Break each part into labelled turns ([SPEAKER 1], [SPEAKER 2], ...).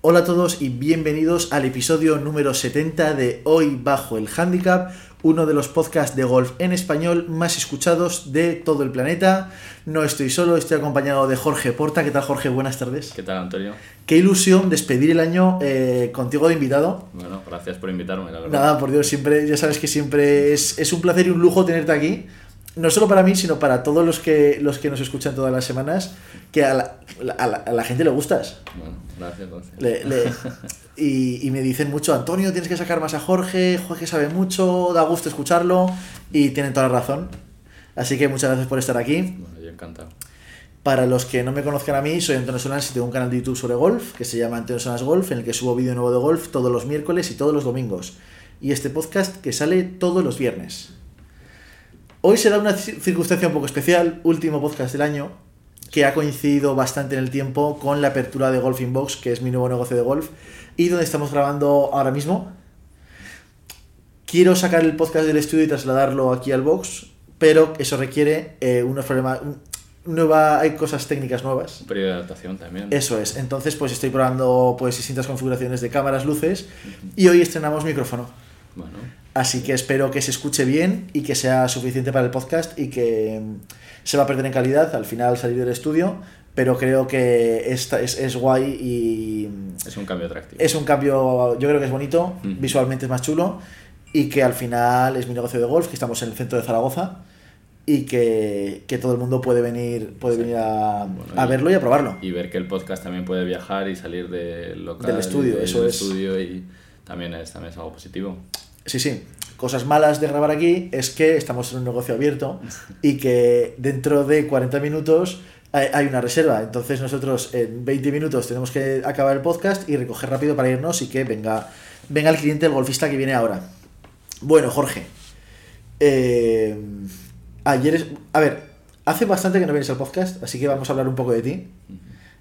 [SPEAKER 1] Hola a todos y bienvenidos al episodio número 70 de Hoy Bajo el Handicap, uno de los podcasts de golf en español más escuchados de todo el planeta. No estoy solo, estoy acompañado de Jorge Porta. ¿Qué tal Jorge? Buenas tardes.
[SPEAKER 2] ¿Qué tal Antonio?
[SPEAKER 1] Qué ilusión despedir el año eh, contigo de invitado.
[SPEAKER 2] Bueno, gracias por invitarme, la verdad.
[SPEAKER 1] Nada, por Dios, siempre, ya sabes que siempre es, es un placer y un lujo tenerte aquí no solo para mí, sino para todos los que, los que nos escuchan todas las semanas, que a la, a la, gente le gustas.
[SPEAKER 2] Bueno, gracias,
[SPEAKER 1] y, y, me dicen mucho, Antonio, tienes que sacar más a Jorge, Jorge sabe mucho, da gusto escucharlo, y tienen toda la razón. Así que muchas gracias por estar aquí.
[SPEAKER 2] Bueno, yo encantado.
[SPEAKER 1] Para los que no me conozcan a mí, soy Antonio Solans y tengo un canal de YouTube sobre golf que se llama Antonio Solans Golf, en el que subo vídeo nuevo de golf todos los miércoles y todos los domingos. Y este podcast que sale todos los viernes. Hoy será una circunstancia un poco especial, último podcast del año, que ha coincidido bastante en el tiempo con la apertura de Golf Box, que es mi nuevo negocio de golf, y donde estamos grabando ahora mismo. Quiero sacar el podcast del estudio y trasladarlo aquí al box, pero eso requiere eh, unos problemas. Nueva, hay cosas técnicas nuevas.
[SPEAKER 2] Un periodo de adaptación también.
[SPEAKER 1] Eso es. Entonces, pues estoy probando pues distintas configuraciones de cámaras, luces, y hoy estrenamos micrófono.
[SPEAKER 2] Bueno.
[SPEAKER 1] Así que espero que se escuche bien y que sea suficiente para el podcast y que mm, se va a perder en calidad al final salir del estudio, pero creo que esta es, es guay y...
[SPEAKER 2] Mm, es un cambio atractivo.
[SPEAKER 1] Es un cambio, yo creo que es bonito, visualmente es más chulo y que al final es mi negocio de golf, que estamos en el centro de Zaragoza y que, todo el mundo puede venir, puede venir a, verlo y a probarlo.
[SPEAKER 2] Y ver que el podcast también puede viajar y salir del local.
[SPEAKER 1] Del estudio, eso es.
[SPEAKER 2] estudio y también es, también es algo positivo.
[SPEAKER 1] Sí, sí. Cosas malas de grabar aquí es que estamos en un negocio abierto y que dentro de 40 minutos hay una reserva. Entonces nosotros en 20 minutos tenemos que acabar el podcast y recoger rápido para irnos y que venga, venga el cliente, el golfista que viene ahora. Bueno, Jorge. Eh, ayer es... A ver, hace bastante que no vienes al podcast, así que vamos a hablar un poco de ti.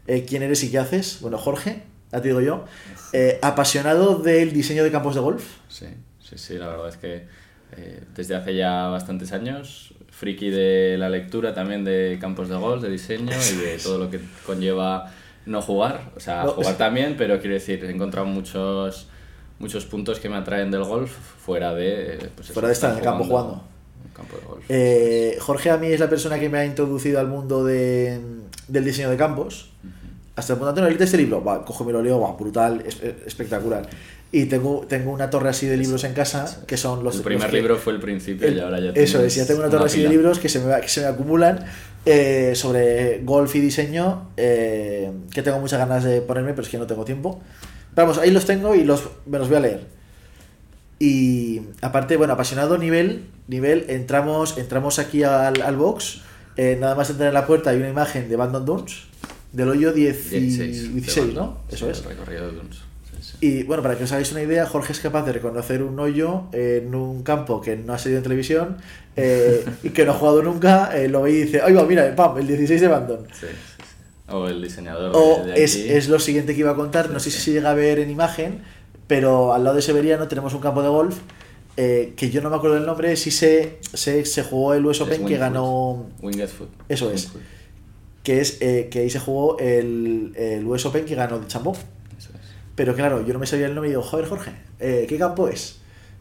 [SPEAKER 1] Eh, ¿Quién eres y qué haces? Bueno, Jorge, ya te digo yo. Eh, apasionado del diseño de campos de golf.
[SPEAKER 2] Sí sí, sí, la verdad es que eh, desde hace ya bastantes años, friki de la lectura también de campos de golf, de diseño y de todo lo que conlleva no jugar, o sea, jugar también, pero quiero decir, he encontrado muchos muchos puntos que me atraen del golf fuera de
[SPEAKER 1] pues fuera de estar en el campo jugando.
[SPEAKER 2] Campo de golf.
[SPEAKER 1] Eh, Jorge a mí es la persona que me ha introducido al mundo de, del diseño de campos. Hasta el punto de leerte este libro, va, cojo mi lo leo, va, brutal, espectacular. Y tengo, tengo una torre así de libros en casa que son los.
[SPEAKER 2] El primer libro fue el principio y ahora ya
[SPEAKER 1] Eso es, ya tengo una torre así de libros que se me, que se me acumulan eh, sobre golf y diseño eh, que tengo muchas ganas de ponerme, pero es que no tengo tiempo. vamos, ahí los tengo y los, me los voy a leer. Y aparte, bueno, apasionado nivel, nivel entramos, entramos aquí al, al box. Eh, nada más entrar en la puerta hay una imagen de Bandon Dunes del hoyo 16, 16 ¿no? Eso es.
[SPEAKER 2] recorrido de Dunes.
[SPEAKER 1] Y bueno, para que os hagáis una idea, Jorge es capaz de reconocer un hoyo en un campo que no ha salido en televisión eh, y que no ha jugado nunca, eh, lo ve y dice, oiga, mira, pam, el 16 de Bandon.
[SPEAKER 2] Sí, sí, O el diseñador.
[SPEAKER 1] O es, es, lo siguiente que iba a contar, no sé si se llega a ver en imagen, pero al lado de Severiano tenemos un campo de golf eh, que yo no me acuerdo del nombre, si se, se, se jugó el US Open que ganó...
[SPEAKER 2] Winged Foot.
[SPEAKER 1] Eso es. Que es que ahí se jugó el, el US Open que ganó de Chambó. Pero claro, yo no me sabía el nombre y digo, joder, Jorge, eh, ¿qué campo es?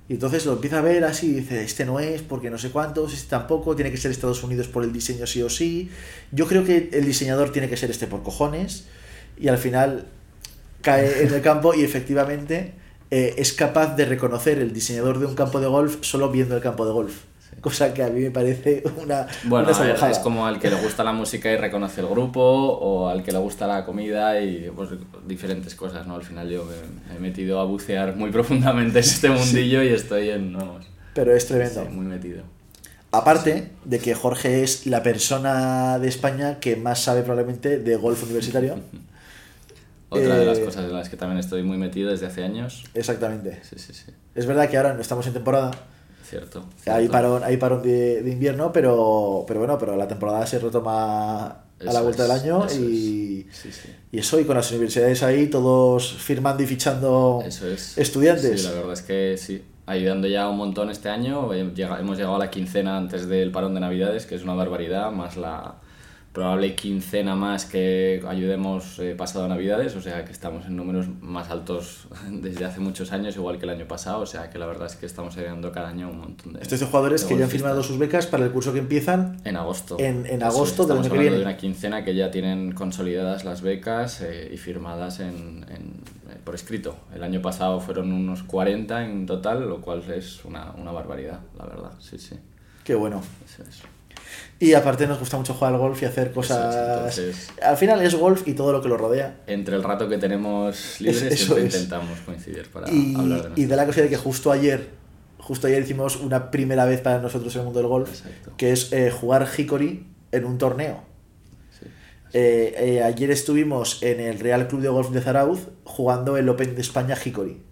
[SPEAKER 1] Y entonces lo empieza a ver así y dice, este no es, porque no sé cuántos, este tampoco, tiene que ser Estados Unidos por el diseño sí o sí. Yo creo que el diseñador tiene que ser este por cojones. Y al final cae en el campo y efectivamente eh, es capaz de reconocer el diseñador de un campo de golf solo viendo el campo de golf cosa que a mí me parece una...
[SPEAKER 2] Bueno, es como al que le gusta la música y reconoce el grupo, o al que le gusta la comida y pues, diferentes cosas, ¿no? Al final yo me, he metido a bucear muy profundamente en este mundillo y estoy en...
[SPEAKER 1] Pero es tremendo.
[SPEAKER 2] muy metido.
[SPEAKER 1] Aparte de que Jorge es la persona de España que más sabe probablemente de golf universitario.
[SPEAKER 2] Otra de las eh, cosas en las que también estoy muy metido desde hace años.
[SPEAKER 1] Exactamente.
[SPEAKER 2] Sí, sí, sí.
[SPEAKER 1] Es verdad que ahora no estamos en temporada,
[SPEAKER 2] Cierto.
[SPEAKER 1] Hay parón, hay parón de, de, invierno, pero, pero bueno, pero la temporada se retoma a la vuelta del año y, y eso, y con las universidades ahí, todos firmando y fichando estudiantes.
[SPEAKER 2] Sí, la verdad es que sí, ayudando ya un montón este año, hemos llegado a la quincena antes del parón de Navidades, que es una barbaridad, más la probable quincena más que ayudemos eh, pasado Navidades, o sea que estamos en números más altos desde hace muchos años, igual que el año pasado, o sea que la verdad es que estamos ayudando cada año un montón de...
[SPEAKER 1] Estos de jugadores que ya han firmado sus becas para el curso que empiezan
[SPEAKER 2] en agosto.
[SPEAKER 1] En, en agosto
[SPEAKER 2] del
[SPEAKER 1] año que viene.
[SPEAKER 2] de una quincena que ya tienen consolidadas las becas eh, y firmadas en, en, eh, por escrito. El año pasado fueron unos 40 en total, lo cual es una, una barbaridad, la verdad, sí, sí.
[SPEAKER 1] Qué bueno.
[SPEAKER 2] Eso es.
[SPEAKER 1] Y aparte nos gusta mucho jugar al golf y hacer cosas... Al final es golf y todo lo que lo rodea.
[SPEAKER 2] Entre el rato que tenemos libres siempre intentamos coincidir para hablar
[SPEAKER 1] de Y de la cosa de que justo ayer, justo ayer hicimos una primera vez para nosotros en el mundo del golf, que es eh, jugar Hickory en un torneo. Eh, eh, ayer estuvimos en el Real Club de Golf de Zarauz jugando el Open de España Hickory.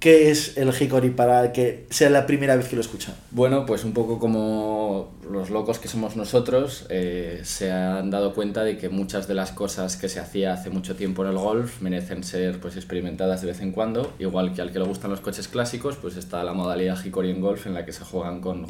[SPEAKER 1] ¿Qué es el Hickory para que sea la primera vez que lo escuchan?
[SPEAKER 2] Bueno, pues un poco como los locos que somos nosotros, eh, se han dado cuenta de que muchas de las cosas que se hacía hace mucho tiempo en el golf merecen ser pues, experimentadas de vez en cuando. Igual que al que le gustan los coches clásicos, pues está la modalidad Hickory en golf en la que se juegan con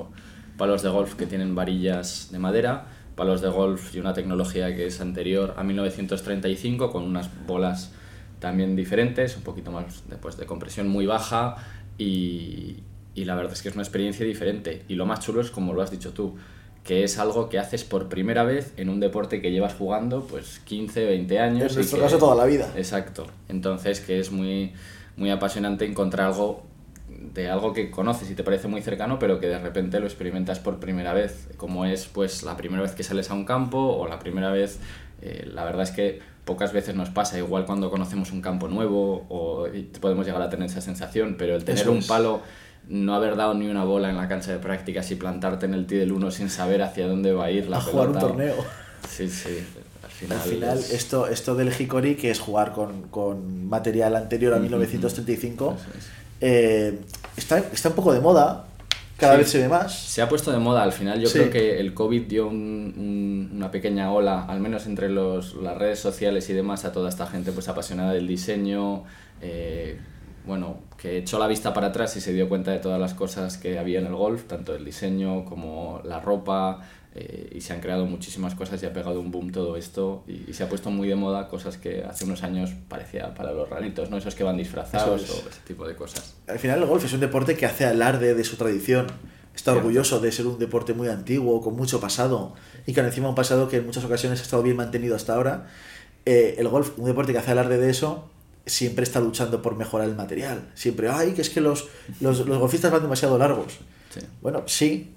[SPEAKER 2] palos de golf que tienen varillas de madera, palos de golf y una tecnología que es anterior a 1935 con unas bolas también diferentes, un poquito más después de compresión muy baja y, y, la verdad es que es una experiencia diferente. Y lo más chulo es como lo has dicho tú, que es algo que haces por primera vez en un deporte que llevas jugando pues 15, 20 años.
[SPEAKER 1] En nuestro caso toda la vida.
[SPEAKER 2] Exacto. Entonces que es muy, muy apasionante encontrar algo de algo que conoces y te parece muy cercano, pero que de repente lo experimentas por primera vez, como es pues la primera vez que sales a un campo o la primera vez, eh, la verdad es que pocas veces nos pasa, igual cuando conocemos un campo nuevo o podemos llegar a tener esa sensación, pero el tener un palo, no haber dado ni una bola en la cancha de prácticas y plantarte en el tee del 1 sin saber hacia dónde va a ir la
[SPEAKER 1] a jugar un torneo.
[SPEAKER 2] Sí, sí. Al final,
[SPEAKER 1] al final esto, esto del Hickory, que es jugar con, con material anterior a 1935, eh, está, está un poco de moda, cada vez se ve más.
[SPEAKER 2] Se ha puesto de moda al final. Yo creo que el COVID dio un, una pequeña ola, al menos entre los, las redes sociales y demás, a toda esta gente pues apasionada del diseño. Eh, bueno, que echó la vista para atrás y se dio cuenta de todas las cosas que había en el golf, tanto el diseño como la ropa, eh, y se han creado muchísimas cosas y ha pegado un boom todo esto y, se ha puesto muy de moda cosas que hace unos años parecía para los raritos, ¿no? Esos que van disfrazados o ese tipo de cosas.
[SPEAKER 1] Al final el golf es un deporte que hace alarde de su tradición. Está orgulloso de ser un deporte muy antiguo, con mucho pasado y que encima un pasado que en muchas ocasiones ha estado bien mantenido hasta ahora. Eh, el golf, un deporte que hace alarde de eso, siempre está luchando por mejorar el material. Siempre, ay, que es que los, los, los golfistas van demasiado largos. Bueno, sí,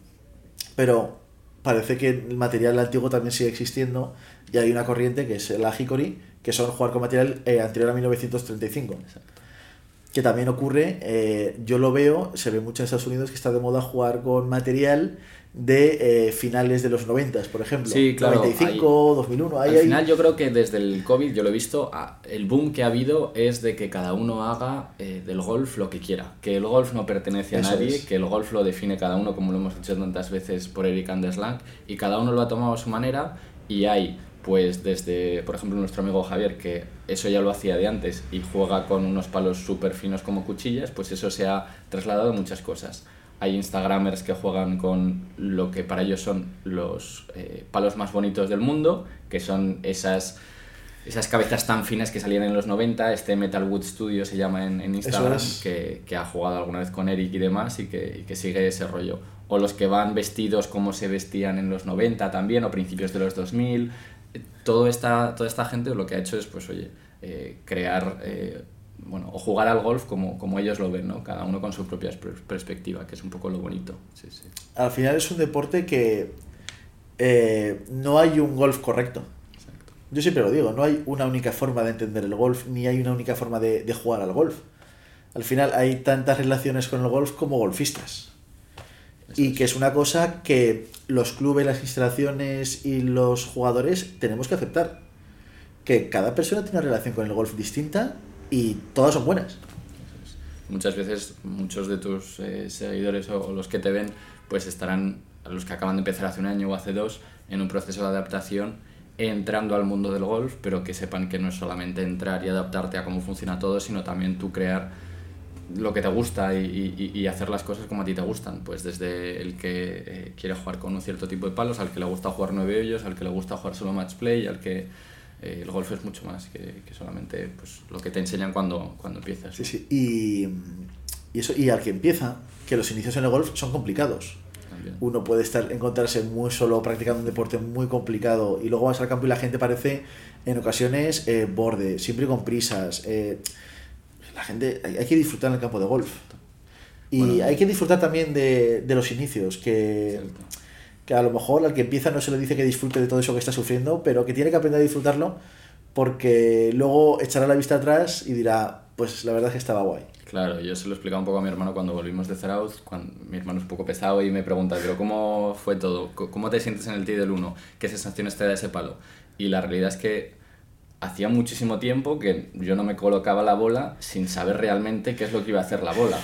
[SPEAKER 1] pero parece que el material antiguo también sigue existiendo y hay una corriente que es la Hickory, que son jugar con material eh, anterior a 1935. Que también ocurre, eh, yo lo veo, se ve mucho en Estados Unidos que está de moda jugar con material de eh, finales de los 90, por ejemplo.
[SPEAKER 2] Sí, claro.
[SPEAKER 1] 95, 2001.
[SPEAKER 2] al final yo creo que desde el COVID, yo lo he visto, el boom que ha habido es de que cada uno haga eh, del golf lo que quiera. Que el golf no pertenece a nadie, que el golf lo define cada uno, como lo hemos dicho tantas veces por Eric Anderslang, y cada uno lo ha tomado a su manera y hay pues desde, por ejemplo, nuestro amigo Javier, que eso ya lo hacía de antes y juega con unos palos súper finos como cuchillas, pues eso se ha trasladado a muchas cosas hay Instagramers que juegan con lo que para ellos son los eh, palos más bonitos del mundo, que son esas, esas cabezas tan finas que salían en los 90. Este Metalwood Studio se llama en, en Instagram, que, que, ha jugado alguna vez con Eric y demás y que, y que sigue ese rollo. O los que van vestidos como se vestían en los 90 también, o principios de los 2000. Todo esta, toda esta gente lo que ha hecho es, pues, oye, eh, crear eh, bueno, o jugar al golf como, como ellos lo ven, ¿no? Cada uno con su propia perspectiva, que es un poco lo bonito. Sí, sí.
[SPEAKER 1] Al final es un deporte que eh, no hay un golf correcto. Exacto. Yo siempre lo digo, no hay una única forma de entender el golf, ni hay una única forma de, de jugar al golf. Al final hay tantas relaciones con el golf como golfistas. Y que es una cosa que los clubes, las instalaciones y los jugadores tenemos que aceptar. Que cada persona tiene una relación con el golf distinta y todas son buenas.
[SPEAKER 2] Muchas veces muchos de tus eh, seguidores o, los que te ven pues estarán, los que acaban de empezar hace un año o hace dos, en un proceso de adaptación entrando al mundo del golf, pero que sepan que no es solamente entrar y adaptarte a cómo funciona todo, sino también tú crear lo que te gusta y, y, y, hacer las cosas como a ti te gustan. Pues desde el que eh, quiere jugar con un cierto tipo de palos, al que le gusta jugar nueve hoyos, al que le gusta jugar solo match play, al que eh, el golf es mucho más que, que, solamente pues, lo que te enseñan cuando, cuando empiezas.
[SPEAKER 1] Sí, sí. Y, y, eso, y al que empieza, que los inicios en el golf son complicados. También. Uno puede estar encontrarse muy solo practicando un deporte muy complicado y luego vas al campo y la gente parece en ocasiones eh, borde, siempre con prisas. Eh, la gente, hay, hay, que disfrutar en el campo de golf. Y bueno, hay que disfrutar también de, de los inicios, que, que, a lo mejor al que empieza no se le dice que disfrute de todo eso que está sufriendo, pero que tiene que aprender a disfrutarlo porque luego echará la vista atrás y dirá, pues la verdad es que estaba guay.
[SPEAKER 2] Claro, yo se lo explicaba un poco a mi hermano cuando volvimos de Zarauz, cuando mi hermano es un poco pesado y me pregunta, pero ¿cómo fue todo? ¿Cómo te sientes en el tee del 1? ¿Qué sensaciones te da ese palo? Y la realidad es que hacía muchísimo tiempo que yo no me colocaba la bola sin saber realmente qué es lo que iba a hacer la bola.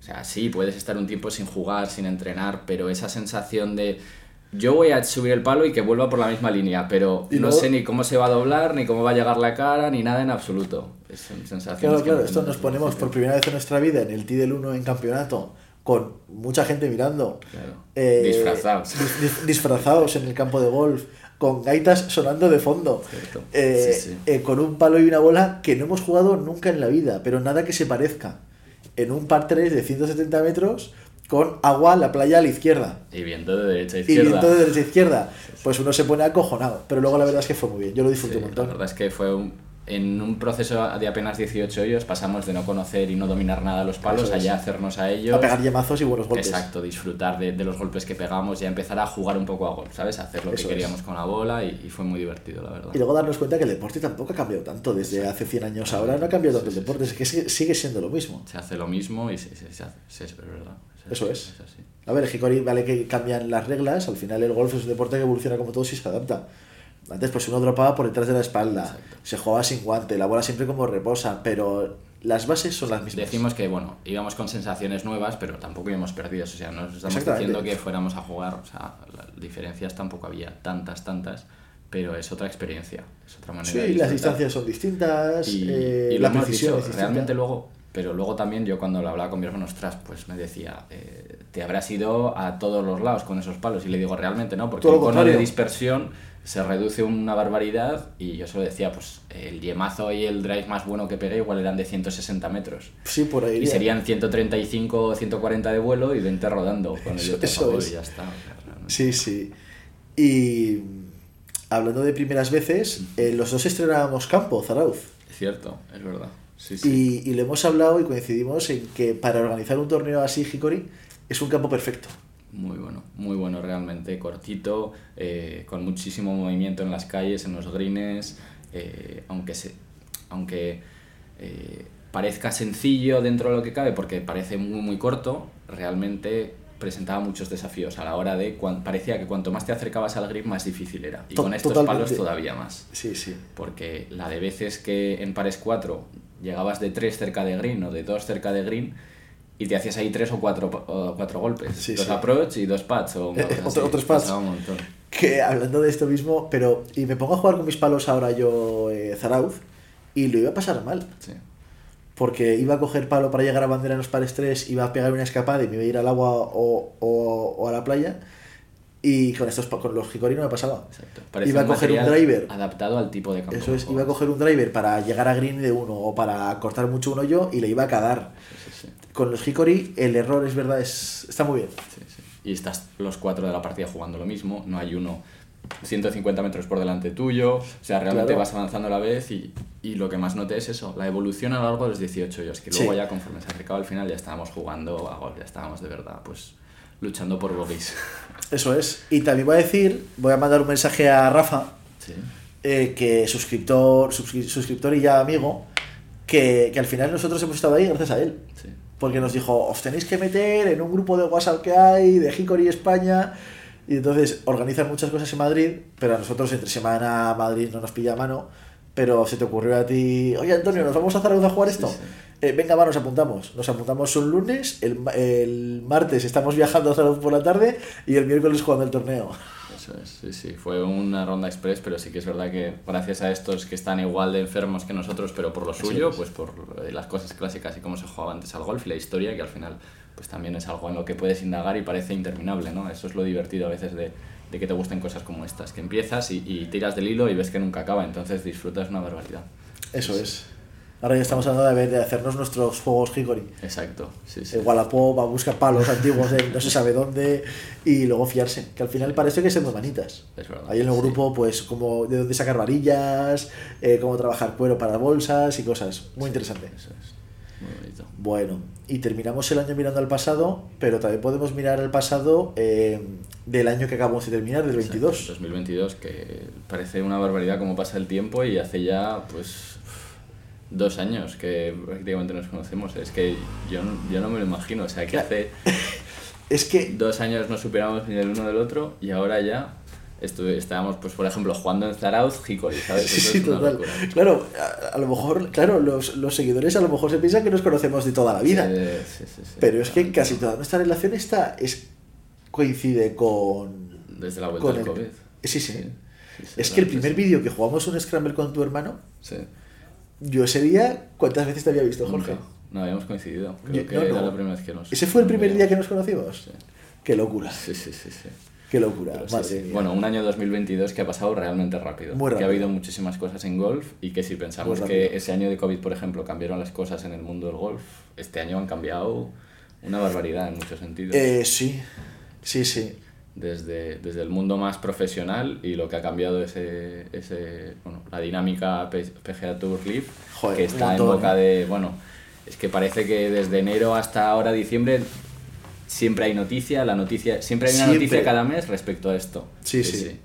[SPEAKER 2] O sea, sí, puedes estar un tiempo sin jugar, sin entrenar, pero esa sensación de yo voy a subir el palo y que vuelva por la misma línea, pero no luego? sé ni cómo se va a doblar, ni cómo va a llegar la cara, ni nada en absoluto. Es sensación.
[SPEAKER 1] Claro, claro, esto nos ponemos por primera vez en nuestra vida en el T del 1 en campeonato, con mucha gente mirando.
[SPEAKER 2] Claro. Eh, disfrazados.
[SPEAKER 1] Dis, disfrazados en el campo de golf con gaitas sonando de fondo, eh, sí, sí. Eh, con un palo y una bola que no hemos jugado nunca en la vida, pero nada que se parezca. En un par 3 de 170 metros, con agua, la playa a la izquierda.
[SPEAKER 2] Y viento de derecha a izquierda.
[SPEAKER 1] Y viento de derecha a izquierda. Pues uno se pone acojonado, pero luego la verdad es que fue muy bien, yo lo disfruté un montón.
[SPEAKER 2] La verdad es que fue un, en un proceso de apenas 18 hoyos pasamos de no conocer y no dominar nada los palos a ya hacernos a ellos.
[SPEAKER 1] A pegar yemazos y buenos golpes.
[SPEAKER 2] Exacto, disfrutar de, de, los golpes que pegamos y a empezar a jugar un poco a golf, ¿sabes? A hacer lo Eso que queríamos es. con la bola y, y, fue muy divertido, la verdad.
[SPEAKER 1] Y luego darnos cuenta que el deporte tampoco ha cambiado tanto desde hace 100 años ahora, no ha cambiado tanto el deporte, es que sigue siendo lo mismo.
[SPEAKER 2] Se hace lo mismo y se, se, se hace, sí, es verdad.
[SPEAKER 1] Eso es. es así. A ver, Hikori vale que cambian las reglas, al final el golf es un deporte que evoluciona como todo y se adapta. Antes pues uno dropaba por detrás de la espalda, Exacto. se jugaba sin guante, la bola siempre como reposa, pero las bases son las mismas.
[SPEAKER 2] Decimos que, bueno, íbamos con sensaciones nuevas, pero tampoco íbamos perdidos, o sea, no estamos diciendo que fuéramos a jugar, o sea, las diferencias tampoco había tantas, tantas, pero es otra experiencia, es otra manera
[SPEAKER 1] sí, de las distancias son distintas,
[SPEAKER 2] y,
[SPEAKER 1] eh,
[SPEAKER 2] y la precisión dicho, realmente luego pero luego también yo cuando lo hablaba con mi hermano, ostras, pues me decía, eh, te habrás ido a todos los lados con esos palos. Y le digo, realmente no, porque el cono de dispersión se reduce una barbaridad. Y yo solo decía, pues el yemazo y el drive más bueno que pegué igual eran de 160 metros.
[SPEAKER 1] Sí, por ahí.
[SPEAKER 2] Y serían 135 o 140 de vuelo y 20 rodando con el
[SPEAKER 1] eso, es.
[SPEAKER 2] y ya está.
[SPEAKER 1] Sí, sí. Y hablando de primeras veces, eh, los dos estrenábamos campo, Zarauz.
[SPEAKER 2] Es cierto, es verdad. Sí, sí.
[SPEAKER 1] Y, y, le hemos hablado y coincidimos en que para organizar un torneo así, Hikori, es un campo perfecto.
[SPEAKER 2] Muy bueno, muy bueno realmente, cortito, eh, con muchísimo movimiento en las calles, en los greens, eh, aunque, se, aunque eh, parezca sencillo dentro de lo que cabe, porque parece muy muy corto, realmente presentaba muchos desafíos a la hora de cuan, parecía que cuanto más te acercabas al grip más difícil era. Y con estos
[SPEAKER 1] Totalmente.
[SPEAKER 2] palos todavía más.
[SPEAKER 1] Sí sí.
[SPEAKER 2] Porque la de veces que en pares 4 llegabas de 3 cerca de green o de 2 cerca de green y te hacías ahí tres o cuatro, o cuatro golpes.
[SPEAKER 1] Sí,
[SPEAKER 2] dos
[SPEAKER 1] sí.
[SPEAKER 2] approach y dos pads. O
[SPEAKER 1] eh, otro, otros pads. Que hablando de esto mismo, pero. Y me pongo a jugar con mis palos ahora yo, eh, Zarauz, y lo iba a pasar mal.
[SPEAKER 2] Sí.
[SPEAKER 1] Porque iba a coger palo para llegar a bandera en los pares 3, iba a pegar una escapada y me iba a ir al agua o, o, o a la playa. Y con estos con los Hikori no me pasaba.
[SPEAKER 2] Exacto.
[SPEAKER 1] iba a coger un driver.
[SPEAKER 2] Adaptado al tipo de campo.
[SPEAKER 1] Eso es, iba a coger un driver para llegar a green de uno o para cortar mucho un hoyo y le iba a cagar.
[SPEAKER 2] Sí.
[SPEAKER 1] Con los Hikori el error es verdad, es, está muy bien.
[SPEAKER 2] Sí, sí. Y estás los cuatro de la partida jugando lo mismo, no hay uno 150 metros por delante tuyo, o sea, realmente
[SPEAKER 1] Claro.
[SPEAKER 2] vas avanzando a la vez y, y lo que más noté es eso, la evolución a lo largo de los 18 hoyos, que luego
[SPEAKER 1] Sí.
[SPEAKER 2] ya conforme se acercaba al final ya estábamos jugando a golf, ya estábamos de verdad, pues luchando por bogies.
[SPEAKER 1] Eso es. Y también voy a decir, voy a mandar un mensaje a Rafa,
[SPEAKER 2] Sí.
[SPEAKER 1] eh, que suscriptor, suscri- suscriptor y ya amigo, que, que al final nosotros hemos estado ahí gracias a él.
[SPEAKER 2] Sí.
[SPEAKER 1] Porque nos dijo, os tenéis que meter en un grupo de WhatsApp que hay, de Hickory España. Y entonces organizan muchas cosas en Madrid, pero a nosotros entre semana Madrid no nos pilla mano. Pero se te ocurrió a ti, oye Antonio, ¿nos vamos a Zaragoza a jugar esto? Eh, venga, va, nos apuntamos. Nos apuntamos un lunes, el, el martes estamos viajando a Salud por la tarde y el miércoles jugando el torneo.
[SPEAKER 2] Eso es, sí, sí. Fue una ronda express, pero sí que es verdad que gracias a estos que están igual de enfermos que nosotros, pero por lo suyo,
[SPEAKER 1] es.
[SPEAKER 2] pues por eh, las cosas clásicas y cómo se jugaba antes al golf y la historia, que al final pues también es algo en lo que puedes indagar y parece interminable, ¿no? Eso es lo divertido a veces de, de que te gusten cosas como estas, que empiezas y, y tiras del hilo y ves que nunca acaba, entonces disfrutas una barbaridad.
[SPEAKER 1] Eso es. Ahora ya estamos hablando de, ver- de hacernos nuestros juegos Hickory.
[SPEAKER 2] Exacto, sí, sí.
[SPEAKER 1] El Wallapop va a buscar palos antiguos de no se sabe dónde y luego fiarse. Que al final parece que ser muy manitas.
[SPEAKER 2] Es verdad.
[SPEAKER 1] Ahí en el
[SPEAKER 2] sí.
[SPEAKER 1] grupo, pues, como de dónde sacar varillas, eh, cómo trabajar cuero para bolsas y cosas. Muy interesante.
[SPEAKER 2] Eso es. Muy bonito.
[SPEAKER 1] Bueno, y terminamos el año mirando al pasado, pero también podemos mirar el pasado eh, del año que acabamos de terminar, del 22.
[SPEAKER 2] Exacto, 2022, que parece una barbaridad cómo pasa el tiempo y hace ya, pues, dos años que prácticamente nos conocemos. Es que yo no, yo no me lo imagino. O sea, que hace
[SPEAKER 1] Es que
[SPEAKER 2] dos años no superamos ni del uno del otro y ahora ya estábamos, pues, por ejemplo, jugando en Zarauz, Hickory, ¿sabes?
[SPEAKER 1] Sí,
[SPEAKER 2] Eso
[SPEAKER 1] sí, total.
[SPEAKER 2] locura.
[SPEAKER 1] Claro, a, a lo mejor, claro, los, los seguidores a lo mejor se piensan que nos conocemos de toda la vida.
[SPEAKER 2] Sí, sí, sí.
[SPEAKER 1] pero es que casi toda nuestra relación está, es, coincide con...
[SPEAKER 2] Desde la vuelta del
[SPEAKER 1] el-
[SPEAKER 2] COVID.
[SPEAKER 1] Sí, sí. Es que el primer vídeo que jugamos un Scramble con tu hermano,
[SPEAKER 2] Sí.
[SPEAKER 1] Yo ese día, ¿cuántas veces te había visto, Jorge?
[SPEAKER 2] Nunca. No, habíamos coincidido. Creo
[SPEAKER 1] Yo-
[SPEAKER 2] que
[SPEAKER 1] no,
[SPEAKER 2] era
[SPEAKER 1] no.
[SPEAKER 2] la primera vez que nos...
[SPEAKER 1] ¿Ese fue el primer día que nos conocimos? Qué locura,
[SPEAKER 2] Sí, sí, sí, sí.
[SPEAKER 1] qué locura,
[SPEAKER 2] Pero sí,
[SPEAKER 1] madre
[SPEAKER 2] sí.
[SPEAKER 1] mía.
[SPEAKER 2] Bueno, un año 2022 que ha pasado realmente rápido.
[SPEAKER 1] Muy
[SPEAKER 2] Que
[SPEAKER 1] rápido.
[SPEAKER 2] ha habido muchísimas cosas en golf y que si pensamos
[SPEAKER 1] Muy
[SPEAKER 2] que ese año de COVID, por ejemplo, cambiaron las cosas en el mundo del golf, este año han cambiado una barbaridad en muchos sentidos.
[SPEAKER 1] Eh, sí, sí, sí.
[SPEAKER 2] Desde, desde el mundo más profesional y lo que ha cambiado ese, ese bueno, la dinámica PGA Tour Live,
[SPEAKER 1] Joder,
[SPEAKER 2] que está en
[SPEAKER 1] montón,
[SPEAKER 2] boca
[SPEAKER 1] ¿eh?
[SPEAKER 2] de, bueno, es que parece que desde enero hasta ahora diciembre siempre hay noticia, la noticia, siempre hay una
[SPEAKER 1] Siempre.
[SPEAKER 2] noticia cada mes respecto a esto.
[SPEAKER 1] Sí, sí.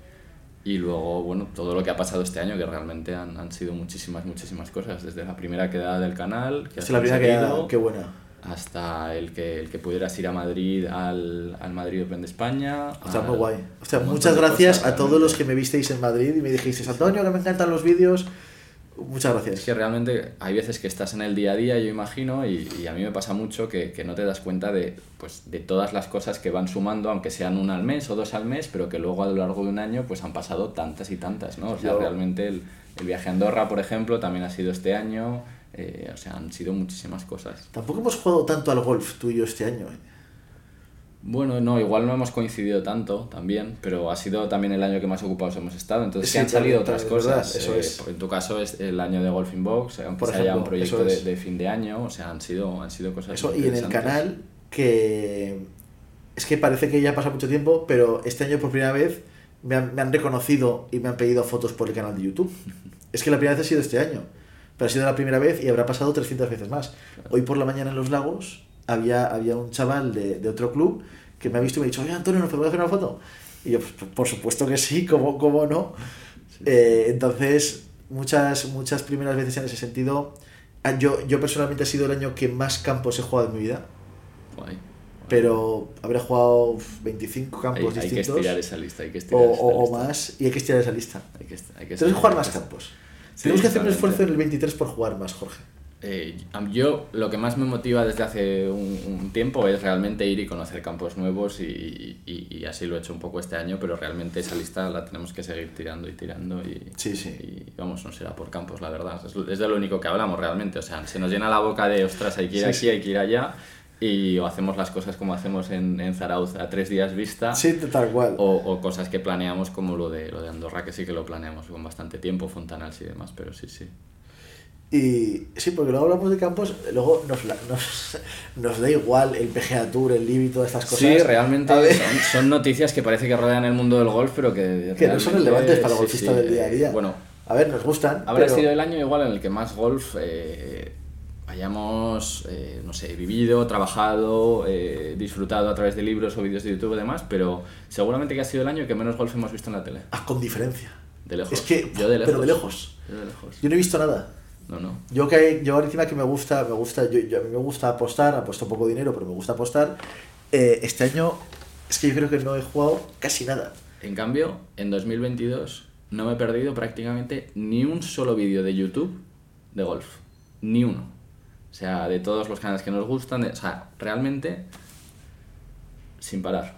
[SPEAKER 2] Y luego, bueno, todo lo que ha pasado este año, que realmente han, han sido muchísimas, muchísimas cosas, desde la primera quedada del canal, que
[SPEAKER 1] Es la primera que
[SPEAKER 2] conseguido,
[SPEAKER 1] qué buena.
[SPEAKER 2] Hasta el que, el que pudieras ir a Madrid al, al Madrid Open de España.
[SPEAKER 1] Está
[SPEAKER 2] al-
[SPEAKER 1] muy guay. O sea, muchas gracias
[SPEAKER 2] cosas,
[SPEAKER 1] a todos los que me visteis en Madrid y me dijisteis, Antonio, que me encantan los vídeos. Muchas gracias.
[SPEAKER 2] Es que realmente hay veces que estás en el día a día, yo imagino, y, y a mí me pasa mucho que, que no te das cuenta de, pues, de todas las cosas que van sumando, aunque sean una al mes o dos al mes, pero que luego a lo largo de un año pues han pasado tantas y tantas, ¿no? O sea,
[SPEAKER 1] Yo-
[SPEAKER 2] realmente el, el viaje a Andorra, por ejemplo, también ha sido este año, eh, o sea, han sido muchísimas cosas.
[SPEAKER 1] Tampoco hemos jugado tanto al golf tú y yo este año. ¿eh?
[SPEAKER 2] Bueno, no, igual no hemos coincidido tanto también, pero ha sido también el año que más ocupados hemos estado, entonces
[SPEAKER 1] Sí,
[SPEAKER 2] han salido otras
[SPEAKER 1] verdad,
[SPEAKER 2] cosas.
[SPEAKER 1] eso
[SPEAKER 2] eh,
[SPEAKER 1] es.
[SPEAKER 2] En tu caso es el año de Golfing Box, aunque
[SPEAKER 1] Por
[SPEAKER 2] sea ya
[SPEAKER 1] ejemplo,
[SPEAKER 2] un proyecto de, de fin de año, o sea, han sido, han sido cosas
[SPEAKER 1] Eso, y en el canal, que es que parece que ya pasa mucho tiempo, pero este año por primera vez me han, me han reconocido y me han pedido fotos por el canal de YouTube. Es que la primera vez ha sido este año, pero ha sido la primera vez y habrá pasado 300 veces más. Hoy por la mañana en Los Lagos había, había un chaval de, de otro club que me ha visto y me ha dicho, oye Antonio, ¿nos podemos hacer una foto? Y yo, pues, por supuesto que sí, ¿cómo, cómo no? Eh, entonces, muchas, muchas primeras veces en ese sentido. Ah, Yo, yo personalmente ha sido el año que más campos he jugado en mi vida,
[SPEAKER 2] Guay.
[SPEAKER 1] pero habré jugado uf, 25
[SPEAKER 2] Hay,
[SPEAKER 1] campos
[SPEAKER 2] hay que
[SPEAKER 1] distintos
[SPEAKER 2] estirar esa lista, hay que
[SPEAKER 1] o,
[SPEAKER 2] estirar esa
[SPEAKER 1] o- o
[SPEAKER 2] lista.
[SPEAKER 1] más y hay que estirar esa lista.
[SPEAKER 2] Hay que, hay que estirar
[SPEAKER 1] jugar más campos. Tenemos que hacer un esfuerzo en el 23 por jugar más, Jorge.
[SPEAKER 2] Eh, yo lo que más me motiva desde hace un, un tiempo es realmente ir y conocer campos nuevos y, y- y así lo he hecho un poco este año, pero realmente esa lista la tenemos que seguir tirando y tirando y,
[SPEAKER 1] Sí, sí.
[SPEAKER 2] y vamos, no será por campos, la verdad. Es, es de lo único que hablamos realmente, o sea, se nos llena la boca de, ostras, hay que ir
[SPEAKER 1] Sí,
[SPEAKER 2] aquí, hay que ir allá y o hacemos las cosas como hacemos en, en Zarauz a tres días vista.
[SPEAKER 1] Sí, tal cual.
[SPEAKER 2] O, o cosas que planeamos como lo de, lo de Andorra, que sí que lo planeamos con bastante tiempo, Fontanals y demás, pero sí, sí.
[SPEAKER 1] Y sí, porque luego hablamos de campos, luego nos, nos, nos da igual el PGA Tour, el LIV y todas estas cosas.
[SPEAKER 2] Sí, realmente
[SPEAKER 1] ver,
[SPEAKER 2] son, son noticias que parece que rodean el mundo del golf, pero que,
[SPEAKER 1] que no son relevantes para el golfista
[SPEAKER 2] sí,
[SPEAKER 1] del día a
[SPEAKER 2] eh,
[SPEAKER 1] día.
[SPEAKER 2] Bueno,
[SPEAKER 1] a ver, nos gustan.
[SPEAKER 2] habrá
[SPEAKER 1] pero-
[SPEAKER 2] sido el año igual en el que más golf eh, hayamos, eh, no sé, vivido, trabajado, eh, disfrutado a través de libros o vídeos de YouTube y demás, pero seguramente que ha sido el año que menos golf hemos visto en la tele.
[SPEAKER 1] Ah, con diferencia.
[SPEAKER 2] De lejos.
[SPEAKER 1] Es que,
[SPEAKER 2] yo de lejos.
[SPEAKER 1] pero de lejos.
[SPEAKER 2] Yo de lejos.
[SPEAKER 1] Yo no he visto nada.
[SPEAKER 2] No, no.
[SPEAKER 1] Yo que yo encima que me gusta, me gusta, yo, yo- a mí me gusta apostar, apuesto poco dinero, pero me gusta apostar. eh, este año es que yo creo que no he jugado casi nada.
[SPEAKER 2] En cambio, en 2022 no me he perdido prácticamente ni un solo vídeo de YouTube de golf. Ni uno. O sea, de todos los canales que nos gustan, de- o sea, realmente sin parar.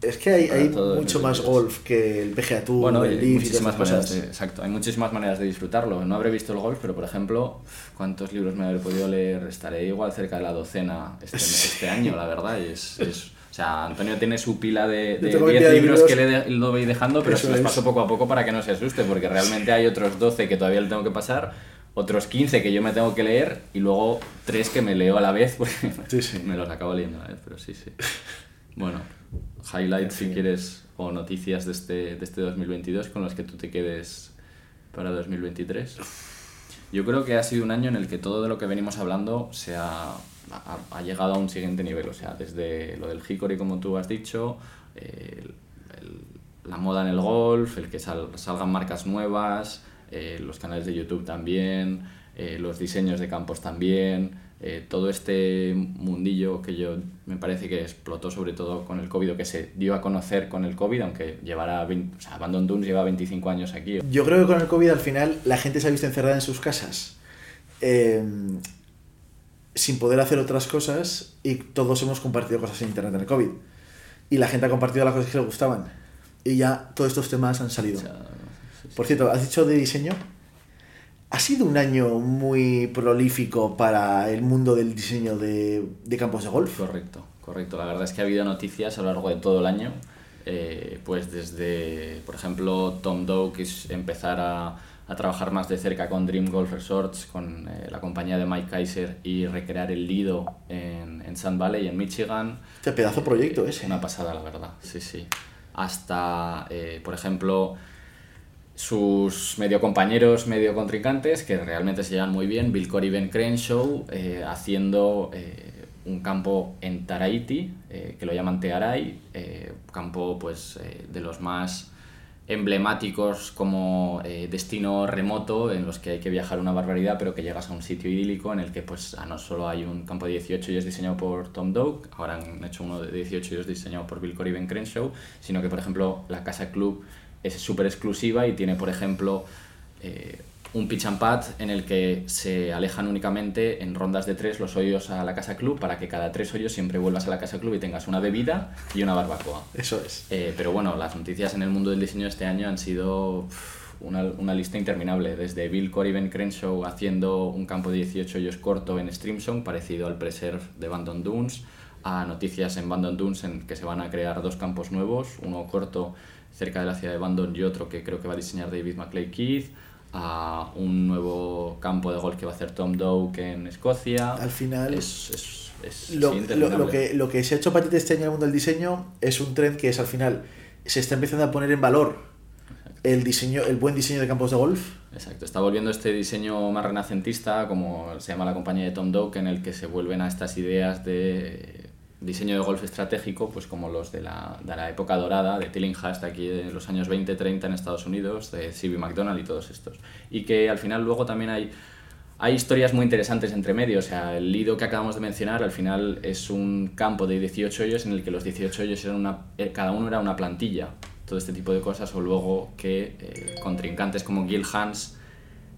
[SPEAKER 1] Es que hay, hay mucho más
[SPEAKER 2] 2022.
[SPEAKER 1] golf que el PGA Tour,
[SPEAKER 2] Bueno,
[SPEAKER 1] el Leaf y todas
[SPEAKER 2] muchísimas
[SPEAKER 1] esas
[SPEAKER 2] maneras
[SPEAKER 1] cosas.
[SPEAKER 2] de, exacto, hay muchísimas maneras de disfrutarlo. No habré visto el golf, pero por ejemplo, ¿cuántos libros me habré podido leer? Estaré igual cerca de la docena este, este año, la verdad. Y es, es- o sea, Antonio tiene su pila de, de
[SPEAKER 1] tengo mi
[SPEAKER 2] 10
[SPEAKER 1] pila de
[SPEAKER 2] libros,
[SPEAKER 1] libros.
[SPEAKER 2] que le lo voy dejando, pero
[SPEAKER 1] Eso
[SPEAKER 2] se los
[SPEAKER 1] es.
[SPEAKER 2] paso poco a poco para que no se asuste, porque realmente hay otros 12 que todavía le tengo que pasar, otros 15 que yo me tengo que leer y luego 3 que me leo a la vez, porque
[SPEAKER 1] Sí, sí.
[SPEAKER 2] me los acabo leyendo a la vez, pero sí, sí. Bueno, highlights si
[SPEAKER 1] fin.
[SPEAKER 2] quieres o noticias de este, de este 2022 con las que tú te quedes para 2023. Yo creo que ha sido un año en el que todo de lo que venimos hablando se ha, ha, ha llegado a un siguiente nivel. O sea, desde lo del Hickory, como tú has dicho, eh, el- el- la moda en el golf, el que sal- salgan marcas nuevas, eh, los canales de YouTube también, eh, los diseños de campos también, eh, todo este mundillo que yo me parece que explotó sobre todo con el COVID, o que se dio a conocer con el COVID, aunque llevara 20, o sea, Abandon Dunes lleva 25 años aquí.
[SPEAKER 1] Yo creo que con el COVID al final la gente se ha visto encerrada en sus casas eh, sin poder hacer otras cosas y todos hemos compartido cosas en internet en el COVID. Y la gente ha compartido las cosas que le gustaban. Y ya todos estos temas han salido.
[SPEAKER 2] O sea.
[SPEAKER 1] Por cierto, has dicho de diseño. Ha sido un año muy prolífico para el mundo del diseño de, de campos de golf.
[SPEAKER 2] Correcto, correcto. La verdad es que ha habido noticias a lo largo de todo el año. eh, pues desde, por ejemplo, Tom Doe, empezar a, a trabajar más de cerca con Dream Golf Resorts, con eh, la compañía de Mike Kaiser y recrear el Lido en, en Sand Valley, en Michigan.
[SPEAKER 1] Este pedazo proyecto
[SPEAKER 2] Eh,
[SPEAKER 1] ese.
[SPEAKER 2] Una pasada, la verdad, sí, sí. Hasta, por ejemplo, sus medio compañeros, medio contrincantes, que realmente se llevan muy bien, Bill Corey y Ben Crenshaw, eh, haciendo eh, un campo en Taraiti, eh, que lo llaman Tearai, campo pues de los más emblemáticos como destino remoto en los que hay que viajar una barbaridad pero que llegas a un sitio idílico en el que pues ah, no solo hay un campo de 18 y es diseñado por Tom Doak, ahora han hecho uno de 18 y es diseñado por Bill Corey y Ben Crenshaw, sino que por ejemplo la casa club es súper exclusiva y tiene por ejemplo eh, un pitch and pad en el que se alejan únicamente en rondas de tres los hoyos a la casa club para que cada tres hoyos siempre vuelvas a la casa club y tengas una bebida y una barbacoa.
[SPEAKER 1] Eso es.
[SPEAKER 2] Eh, pero bueno, las noticias en el mundo del diseño este año han sido una, una lista interminable. Desde Bill Corey y Ben Crenshaw haciendo un campo de 18 hoyos corto en Streamsong, parecido al Preserve de Bandon Dunes, a noticias en Bandon Dunes en que se van a crear dos campos nuevos, uno corto cerca de la ciudad de Bandon y otro que creo que va a diseñar David McLeay Keith, a un nuevo campo de golf que va a hacer Tom Doak en Escocia.
[SPEAKER 1] Al final,
[SPEAKER 2] es, es, es
[SPEAKER 1] Lo, lo- lo que, lo que se ha hecho patente este año en el mundo del diseño es un trend que es al final se está empezando a poner en valor el diseño el buen diseño de campos de golf.
[SPEAKER 2] Exacto, está volviendo este diseño más renacentista, como se llama la compañía de Tom Doak, en el que se vuelven a estas ideas de diseño de golf estratégico, pues como los de la, de la época dorada, de Tillinghast aquí de los años 20-30 en Estados Unidos, de C.B. McDonald y todos estos. Y que al final luego también hay, hay historias muy interesantes entre medio, o sea, el Lido que acabamos de mencionar al final es un campo de 18 hoyos en el que los 18 hoyos eran una, eh, cada uno era una plantilla, todo este tipo de cosas, o luego que eh, contrincantes como Gil Hans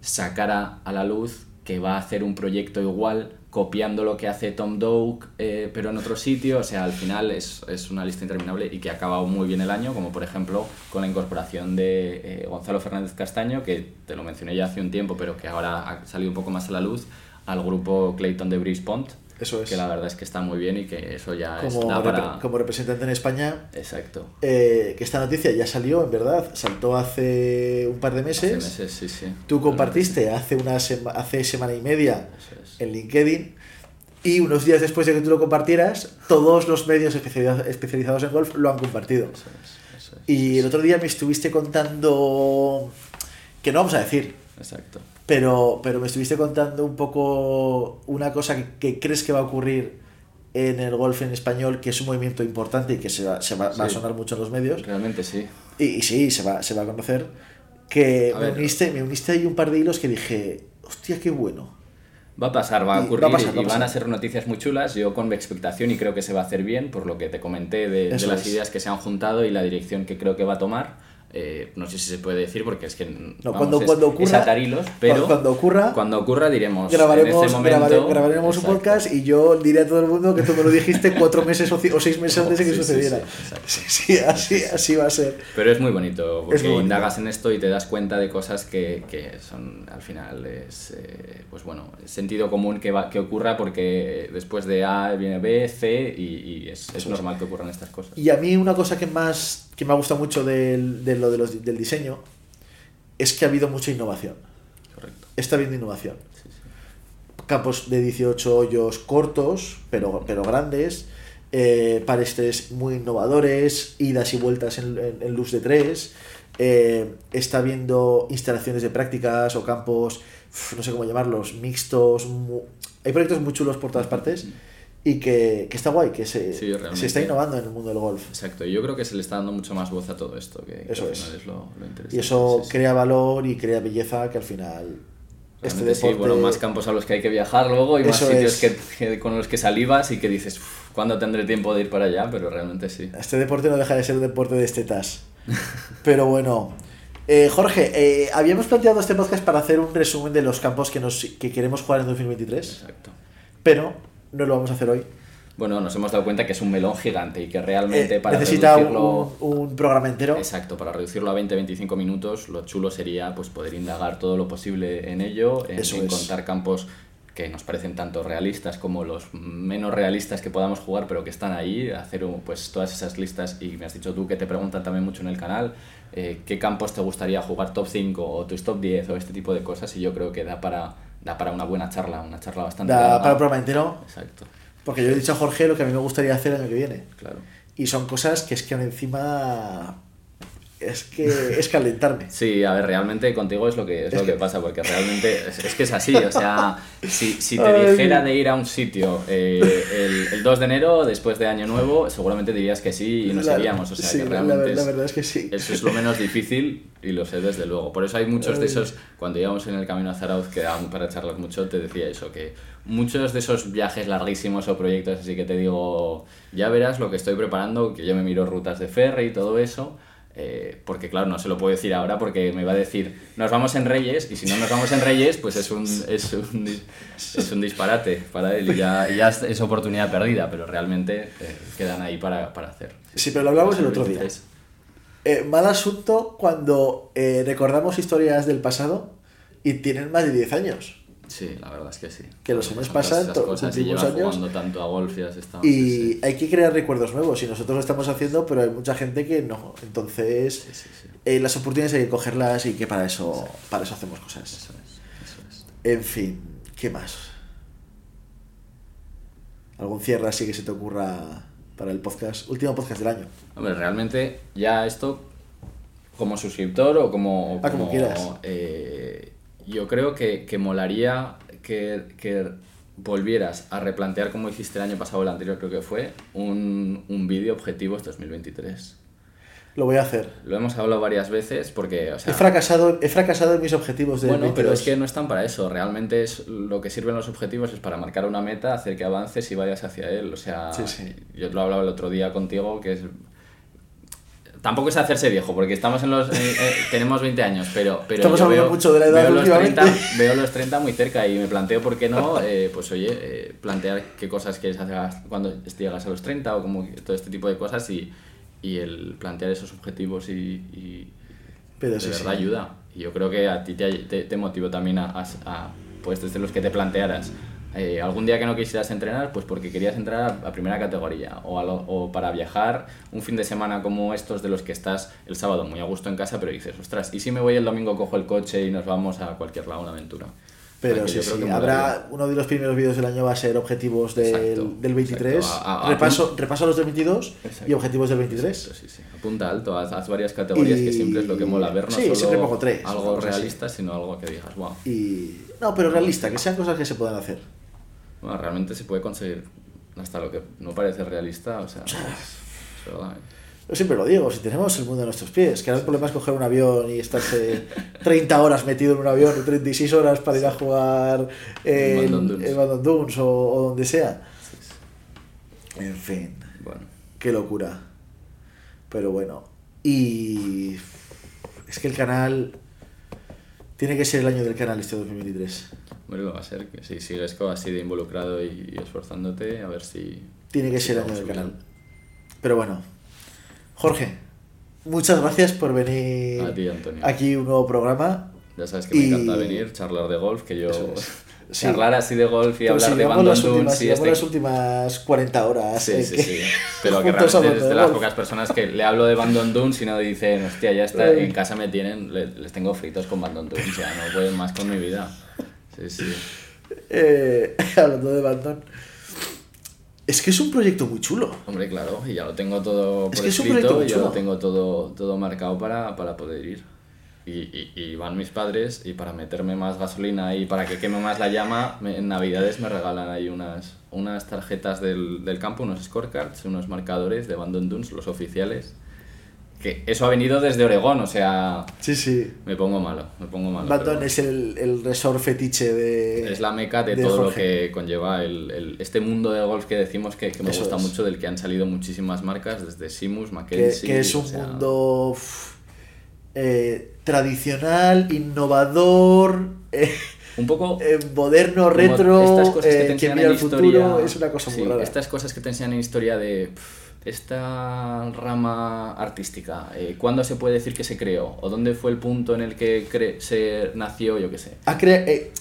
[SPEAKER 2] sacara a la luz que va a hacer un proyecto igual copiando lo que hace Tom Doak eh, pero en otro sitio, o sea, al final es, es una lista interminable y que ha acabado muy bien el año, como por ejemplo con la incorporación de eh, Gonzalo Fernández Castaño, que te lo mencioné ya hace un tiempo, pero que ahora ha salido un poco más a la luz, al grupo Clayton de Breeze Pond,
[SPEAKER 1] eso es
[SPEAKER 2] que la verdad es que está muy bien y que eso ya es,
[SPEAKER 1] como,
[SPEAKER 2] para...
[SPEAKER 1] como representante en España
[SPEAKER 2] Exacto.
[SPEAKER 1] eh, que esta noticia ya salió en verdad saltó hace un par de meses,
[SPEAKER 2] Hace meses, sí, sí.
[SPEAKER 1] tú compartiste hace una sema- hace semana y media
[SPEAKER 2] es.
[SPEAKER 1] en LinkedIn y unos días después de que tú lo compartieras todos los medios especializados, especializados en golf lo han compartido
[SPEAKER 2] Eso es, eso es.
[SPEAKER 1] Y el otro día me estuviste contando, que no vamos a decir,
[SPEAKER 2] Exacto.
[SPEAKER 1] Pero, pero me estuviste contando un poco una cosa que, que crees que va a ocurrir en el golf en español, que es un movimiento importante y que se va, se va, va a sonar mucho en los medios.
[SPEAKER 2] Realmente sí.
[SPEAKER 1] Y, y sí, se va, se va a conocer. Que
[SPEAKER 2] A
[SPEAKER 1] me,
[SPEAKER 2] ver.
[SPEAKER 1] uniste, me uniste ahí un par de hilos que dije, hostia, qué bueno.
[SPEAKER 2] Va a pasar, va a
[SPEAKER 1] Y va a
[SPEAKER 2] ocurrir
[SPEAKER 1] pasar, va a
[SPEAKER 2] y van a
[SPEAKER 1] pasar.
[SPEAKER 2] ser noticias muy chulas. Yo con expectación y creo que se va a hacer bien, por lo que te comenté de, las
[SPEAKER 1] es.
[SPEAKER 2] ideas que se han juntado y la dirección que creo que va a tomar. Eh, no sé si se puede decir porque es que
[SPEAKER 1] no, cuando, cuando ocurra,
[SPEAKER 2] es atarilos, pero
[SPEAKER 1] cuando ocurra,
[SPEAKER 2] cuando ocurra diremos
[SPEAKER 1] grabaremos,
[SPEAKER 2] en este momento,
[SPEAKER 1] grabaremos un podcast y yo diré a todo el mundo que tú me lo dijiste cuatro meses o, seis meses antes de que
[SPEAKER 2] Sí,
[SPEAKER 1] sucediera.
[SPEAKER 2] sí,
[SPEAKER 1] Sí, sí, así, así va a ser.
[SPEAKER 2] Pero es muy bonito, porque
[SPEAKER 1] Es bonito.
[SPEAKER 2] indagas en esto y te das cuenta de cosas que, que son, al final, es, eh, pues bueno, sentido común que, va, que ocurra porque después de A viene B, C y, y es, es normal que ocurran estas cosas.
[SPEAKER 1] Y a mí una cosa que más que me ha gustado mucho del, lo de los- del diseño es que ha habido mucha innovación.
[SPEAKER 2] Correcto.
[SPEAKER 1] Está habiendo innovación.
[SPEAKER 2] Sí, sí.
[SPEAKER 1] Campos de 18 hoyos cortos, pero, pero grandes. Eh, pares 3 muy innovadores, idas y vueltas en, en- en luz de 3. está habiendo instalaciones de prácticas o campos, no sé cómo llamarlos, mixtos. hay proyectos muy chulos por todas partes y que, que está guay, que se,
[SPEAKER 2] Sí,
[SPEAKER 1] se está innovando en el mundo del golf.
[SPEAKER 2] Exacto, y yo creo que se le está dando mucho más voz a todo esto, que, que
[SPEAKER 1] Eso
[SPEAKER 2] al
[SPEAKER 1] es.
[SPEAKER 2] final es lo, lo interesante.
[SPEAKER 1] Y eso
[SPEAKER 2] sí,
[SPEAKER 1] crea valor y crea belleza que al final este
[SPEAKER 2] Realmente sí,
[SPEAKER 1] deporte...
[SPEAKER 2] bueno, más campos a los que hay que viajar luego y más
[SPEAKER 1] Eso
[SPEAKER 2] sitios
[SPEAKER 1] es.
[SPEAKER 2] que, con los que salivas y que dices, "Uf, ¿cuándo tendré tiempo de ir para allá? Pero realmente sí.
[SPEAKER 1] Este deporte no deja de ser un deporte de estetas. Pero bueno. Eh, Jorge, eh, habíamos planteado este podcast para hacer un resumen de los campos que, nos, que queremos jugar en 2023,
[SPEAKER 2] Exacto.
[SPEAKER 1] pero no lo vamos a hacer hoy.
[SPEAKER 2] Bueno, nos hemos dado cuenta que es un melón gigante y que realmente
[SPEAKER 1] Eh,
[SPEAKER 2] para
[SPEAKER 1] necesita un,
[SPEAKER 2] reducirlo...
[SPEAKER 1] un programa entero.
[SPEAKER 2] Exacto, para reducirlo a 20-25 minutos, lo chulo sería pues poder indagar todo lo posible en ello, en,
[SPEAKER 1] Eso
[SPEAKER 2] en
[SPEAKER 1] es.
[SPEAKER 2] contar campos que nos parecen tanto realistas como los menos realistas que podamos jugar, pero que están ahí, hacer pues todas esas listas y me has dicho tú que te preguntan también mucho en el canal eh, qué campos te gustaría jugar top 5 o tus top 10 o este tipo de cosas y yo creo que da para, da para una buena charla, una charla bastante
[SPEAKER 1] Da
[SPEAKER 2] larga.
[SPEAKER 1] para el programa entero,
[SPEAKER 2] Exacto,
[SPEAKER 1] porque yo he dicho a Jorge lo que a mí me gustaría hacer el año que viene.
[SPEAKER 2] claro.
[SPEAKER 1] Y son cosas que es que encima es que es calentarme.
[SPEAKER 2] Sí, a ver, realmente contigo es lo que, es lo que pasa, porque realmente es, es que es así, o sea, si, si te
[SPEAKER 1] Ay.
[SPEAKER 2] dijera de ir a un sitio eh, el, el 2 de enero, después de Año Nuevo, seguramente dirías que sí y nos
[SPEAKER 1] La-
[SPEAKER 2] iríamos, o sea,
[SPEAKER 1] sí,
[SPEAKER 2] que realmente
[SPEAKER 1] la, verdad es que sí.
[SPEAKER 2] eso es lo menos difícil y lo sé desde luego. Por eso hay muchos de esos, cuando íbamos en el camino a Zarauz, que daban para charlar mucho, te decía eso, que muchos de esos viajes larguísimos o proyectos así que te digo, ya verás lo que estoy preparando, que yo me miro rutas de ferry y todo eso. Eh, porque claro, no se lo puedo decir ahora porque me va a decir, nos vamos en Reyes y si no nos vamos en Reyes, pues es un, es un, es un disparate para él y ya, y ya es- oportunidad perdida, pero realmente eh, quedan ahí para, para hacer.
[SPEAKER 1] Sí, pero lo hablamos el otro día.
[SPEAKER 2] 2023.
[SPEAKER 1] Eh, mal asunto cuando recordamos historias del pasado y tienen más de 10 años.
[SPEAKER 2] Sí, la verdad es que sí.
[SPEAKER 1] Que los
[SPEAKER 2] son
[SPEAKER 1] pasan,
[SPEAKER 2] todas esas
[SPEAKER 1] to-
[SPEAKER 2] cosas y
[SPEAKER 1] cumplimos
[SPEAKER 2] llevas
[SPEAKER 1] años.
[SPEAKER 2] jugando tanto a golf y has estado...
[SPEAKER 1] Y
[SPEAKER 2] sí, sí.
[SPEAKER 1] hay que crear recuerdos nuevos y nosotros lo estamos haciendo, pero hay mucha gente que no. Entonces,
[SPEAKER 2] Sí,
[SPEAKER 1] eh, las oportunidades hay que cogerlas y que para eso, para eso hacemos cosas.
[SPEAKER 2] Eso es, eso es.
[SPEAKER 1] En fin, ¿qué más? ¿Algún cierre así que se te ocurra para el podcast? Último podcast del año.
[SPEAKER 2] Hombre, realmente ya esto, como suscriptor o como...
[SPEAKER 1] Ah, como quieras.
[SPEAKER 2] eh, yo creo que, que molaría que, que volvieras a replantear como hiciste el año pasado o el anterior creo que fue, un, un vídeo objetivos 2023.
[SPEAKER 1] Lo voy a hacer.
[SPEAKER 2] Lo hemos hablado varias veces porque, o sea...
[SPEAKER 1] He fracasado, he fracasado en mis objetivos de
[SPEAKER 2] Bueno, pero
[SPEAKER 1] 22.
[SPEAKER 2] es que no están para eso. Realmente es lo que sirven los objetivos es para marcar una meta, hacer que avances y vayas hacia él. O sea,
[SPEAKER 1] Sí, sí.
[SPEAKER 2] yo lo hablaba el otro día contigo, que es... Tampoco es hacerse viejo, porque estamos en los... eh, eh, tenemos 20 años, pero, pero
[SPEAKER 1] Estamos hablando
[SPEAKER 2] veo,
[SPEAKER 1] mucho de la edad
[SPEAKER 2] veo los,
[SPEAKER 1] últimamente.
[SPEAKER 2] 30, veo los 30 muy cerca y me planteo por qué no, eh, pues oye, eh, plantear qué cosas quieres hacer cuando llegas a los 30 o como todo este tipo de cosas y, y el plantear esos objetivos y, y,
[SPEAKER 1] Pero
[SPEAKER 2] de
[SPEAKER 1] sí,
[SPEAKER 2] verdad
[SPEAKER 1] sí.
[SPEAKER 2] ayuda. Y yo creo que a ti te, te, te motivó también a, a- a, pues desde los que te plantearas eh, algún día que no quisieras entrenar, pues porque querías entrar a, primera categoría o, a lo- o para viajar un fin de semana como estos de los que estás el sábado muy a gusto en casa, pero dices, ostras, ¿y si me voy el domingo, cojo el coche y nos vamos a cualquier lado, una aventura?
[SPEAKER 1] Pero sí, sí, habrá uno de los primeros vídeos del año va a ser objetivos del,
[SPEAKER 2] Exacto,
[SPEAKER 1] del 23,
[SPEAKER 2] exacto. A- a-
[SPEAKER 1] repaso, repaso los del 22 y objetivos del 23.
[SPEAKER 2] Exacto, sí, sí. Apunta alto, haz, haz varias categorías que siempre es lo que mola ver, no
[SPEAKER 1] sí,
[SPEAKER 2] solo
[SPEAKER 1] siempre pongo tres,
[SPEAKER 2] algo
[SPEAKER 1] así.
[SPEAKER 2] realista, sino algo que digas, wow.
[SPEAKER 1] Y no, pero realista, que sean cosas que se puedan hacer.
[SPEAKER 2] Bueno, realmente se puede conseguir hasta lo que no parece realista, o sea, es, es verdad.
[SPEAKER 1] Yo siempre lo digo, si tenemos el mundo a nuestros pies, que ahora el problema es coger un avión y estarse 30 horas metido en un avión o 36 horas para ir a jugar en,
[SPEAKER 2] En Bandon Dunes.
[SPEAKER 1] en Bandon Dunes o, o donde sea. En fin,
[SPEAKER 2] Bueno,
[SPEAKER 1] qué locura. Pero bueno, y Es que el canal. Tiene que ser el año del canal este 2023.
[SPEAKER 2] Bueno, va a ser que si sigues así de involucrado y, y esforzándote, a ver si...
[SPEAKER 1] Tiene que
[SPEAKER 2] si
[SPEAKER 1] ser el año del canal. Pero bueno. Jorge, muchas gracias por venir
[SPEAKER 2] A ti, Antonio.
[SPEAKER 1] aquí un nuevo programa.
[SPEAKER 2] Ya sabes que me
[SPEAKER 1] Y-
[SPEAKER 2] encanta venir, charlar de golf, que yo...
[SPEAKER 1] Es. Sí.
[SPEAKER 2] Charlar así de golf y
[SPEAKER 1] Pero
[SPEAKER 2] hablar
[SPEAKER 1] si
[SPEAKER 2] de Bandon
[SPEAKER 1] las últimas, llevamos
[SPEAKER 2] este...
[SPEAKER 1] las últimas 40 horas.
[SPEAKER 2] Sí,
[SPEAKER 1] eh,
[SPEAKER 2] sí,
[SPEAKER 1] que-
[SPEAKER 2] sí. Pero que realmente eres
[SPEAKER 1] de
[SPEAKER 2] de las pocas personas que le hablo de Bandon Dunes y no dicen, hostia, ya está, en casa me tienen, le- les tengo fritos con Bandon Dunes, ya no pueden más con mi vida. Sí, sí.
[SPEAKER 1] Eh, hablando de Bandon. Es que es un proyecto muy chulo.
[SPEAKER 2] Hombre, claro, y ya lo tengo todo
[SPEAKER 1] Es
[SPEAKER 2] por
[SPEAKER 1] que es un proyecto
[SPEAKER 2] escrito,
[SPEAKER 1] muy
[SPEAKER 2] ya lo tengo todo, todo marcado para, para poder ir. Y, y, y van mis padres y para meterme más gasolina y para que queme más la llama, me- en Navidades me regalan ahí unas, unas tarjetas del, del campo, unos scorecards, unos marcadores de Bandon Dunes, los oficiales. Que eso ha venido desde Oregón, o sea,
[SPEAKER 1] Sí, sí.
[SPEAKER 2] me pongo malo, me pongo malo. Pero
[SPEAKER 1] es el, el resort fetiche de.
[SPEAKER 2] es la meca de,
[SPEAKER 1] de
[SPEAKER 2] todo lo que conlleva el, el- este mundo del golf que decimos que, que me
[SPEAKER 1] Eso
[SPEAKER 2] gusta
[SPEAKER 1] es.
[SPEAKER 2] mucho, del que han salido muchísimas marcas, desde Simus,
[SPEAKER 1] que,
[SPEAKER 2] Mackenzie...
[SPEAKER 1] que es
[SPEAKER 2] o
[SPEAKER 1] un
[SPEAKER 2] sea,
[SPEAKER 1] mundo eh, tradicional, innovador, eh,
[SPEAKER 2] Un poco...
[SPEAKER 1] eh, moderno, retro,
[SPEAKER 2] estas cosas que te
[SPEAKER 1] que mira
[SPEAKER 2] en
[SPEAKER 1] al futuro,
[SPEAKER 2] historia-
[SPEAKER 1] es una cosa
[SPEAKER 2] sí,
[SPEAKER 1] muy rara.
[SPEAKER 2] Estas cosas que te enseñan en historia de esta rama artística, eh, ¿cuándo se puede decir que se creó? ¿O dónde fue el punto en el que cre- se nació, yo qué sé?
[SPEAKER 1] Ha eh,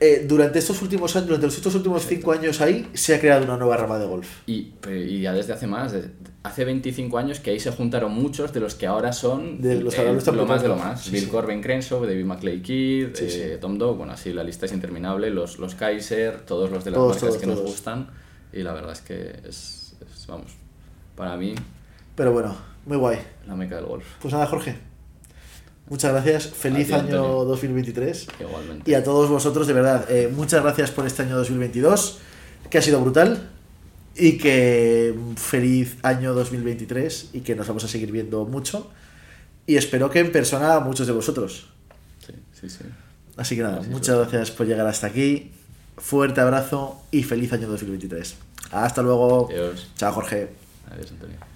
[SPEAKER 1] eh, durante estos últimos años, durante estos últimos cinco años ahí, se ha creado una nueva rama de golf.
[SPEAKER 2] Y, y ya desde hace más, de- hace 25 años que ahí se juntaron muchos de los que ahora son
[SPEAKER 1] De los ahora lo
[SPEAKER 2] más de lo más.
[SPEAKER 1] Sí,
[SPEAKER 2] Bill
[SPEAKER 1] sí.
[SPEAKER 2] Corbin Crenshaw, David McClay Kidd,
[SPEAKER 1] Sí,
[SPEAKER 2] eh,
[SPEAKER 1] sí.
[SPEAKER 2] Tom Doe, bueno, así la lista es interminable, los, los Kaiser, todos los de las
[SPEAKER 1] Todos,
[SPEAKER 2] marcas
[SPEAKER 1] todos,
[SPEAKER 2] que nos
[SPEAKER 1] todos.
[SPEAKER 2] gustan. Y la verdad es que es, es, vamos, para mí,
[SPEAKER 1] Pero bueno, muy guay.
[SPEAKER 2] la meca del golf,
[SPEAKER 1] Pues nada, Jorge. Muchas gracias. Feliz
[SPEAKER 2] ti,
[SPEAKER 1] año
[SPEAKER 2] Antonio.
[SPEAKER 1] 2023.
[SPEAKER 2] igualmente.
[SPEAKER 1] Y a todos vosotros, de verdad, eh, muchas gracias por este año 2022, que ha sido brutal. Y que feliz año 2023 y que nos vamos a seguir viendo mucho. Y espero que en persona a muchos de vosotros.
[SPEAKER 2] Sí, sí, sí.
[SPEAKER 1] Así que nada, muchas
[SPEAKER 2] suerte.
[SPEAKER 1] gracias por llegar hasta aquí. Fuerte abrazo y feliz año 2023. Hasta luego.
[SPEAKER 2] Adiós.
[SPEAKER 1] Chao, Jorge.
[SPEAKER 2] Adiós, Antonio.